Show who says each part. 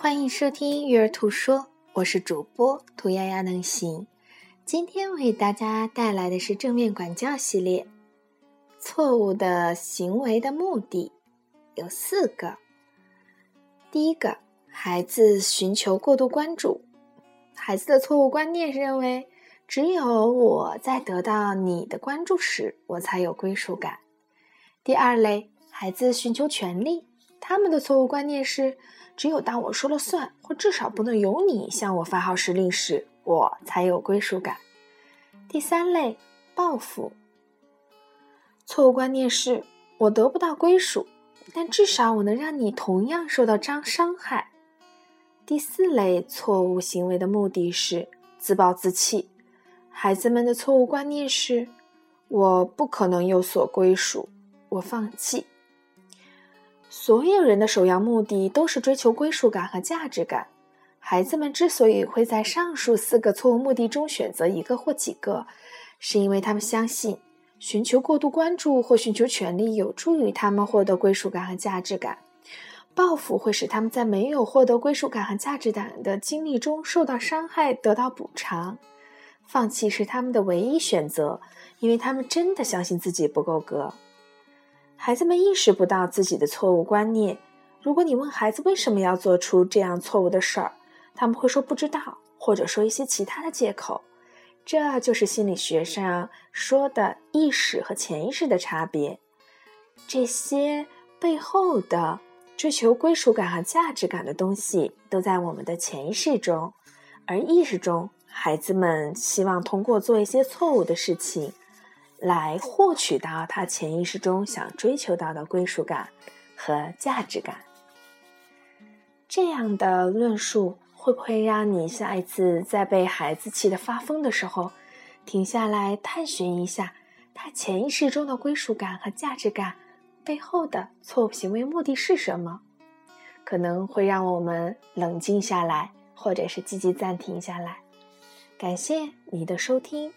Speaker 1: 欢迎收听育儿图说，我是主播兔丫丫能行。今天为大家带来的是正面管教系列。错误的行为的目的有四个。第一个，孩子寻求过度关注。孩子的错误观念是认为，只有我在得到你的关注时，我才有归属感。第二类，孩子寻求权利。他们的错误观念是，只有当我说了算，或至少不能由你向我发号施令时，我才有归属感。第三类，报复。错误观念是我得不到归属，但至少我能让你同样受到伤伤害。第四类错误行为的目的是自暴自弃。孩子们的错误观念是，我不可能有所归属，我放弃。所有人的首要目的都是追求归属感和价值感。孩子们之所以会在上述四个错误目的中选择一个或几个，是因为他们相信寻求过度关注或寻求权利有助于他们获得归属感和价值感。报复会使他们在没有获得归属感和价值感的经历中受到伤害，得到补偿。放弃是他们的唯一选择，因为他们真的相信自己不够格。孩子们意识不到自己的错误观念。如果你问孩子为什么要做出这样错误的事儿，他们会说不知道，或者说一些其他的借口。这就是心理学上说的意识和潜意识的差别。这些背后的追求归属感和价值感的东西都在我们的潜意识中，而意识中，孩子们希望通过做一些错误的事情。来获取到他潜意识中想追求到的归属感和价值感。这样的论述会不会让你下一次在被孩子气得发疯的时候，停下来探寻一下他潜意识中的归属感和价值感背后的错误行为目的是什么？可能会让我们冷静下来，或者是积极暂停下来。感谢你的收听。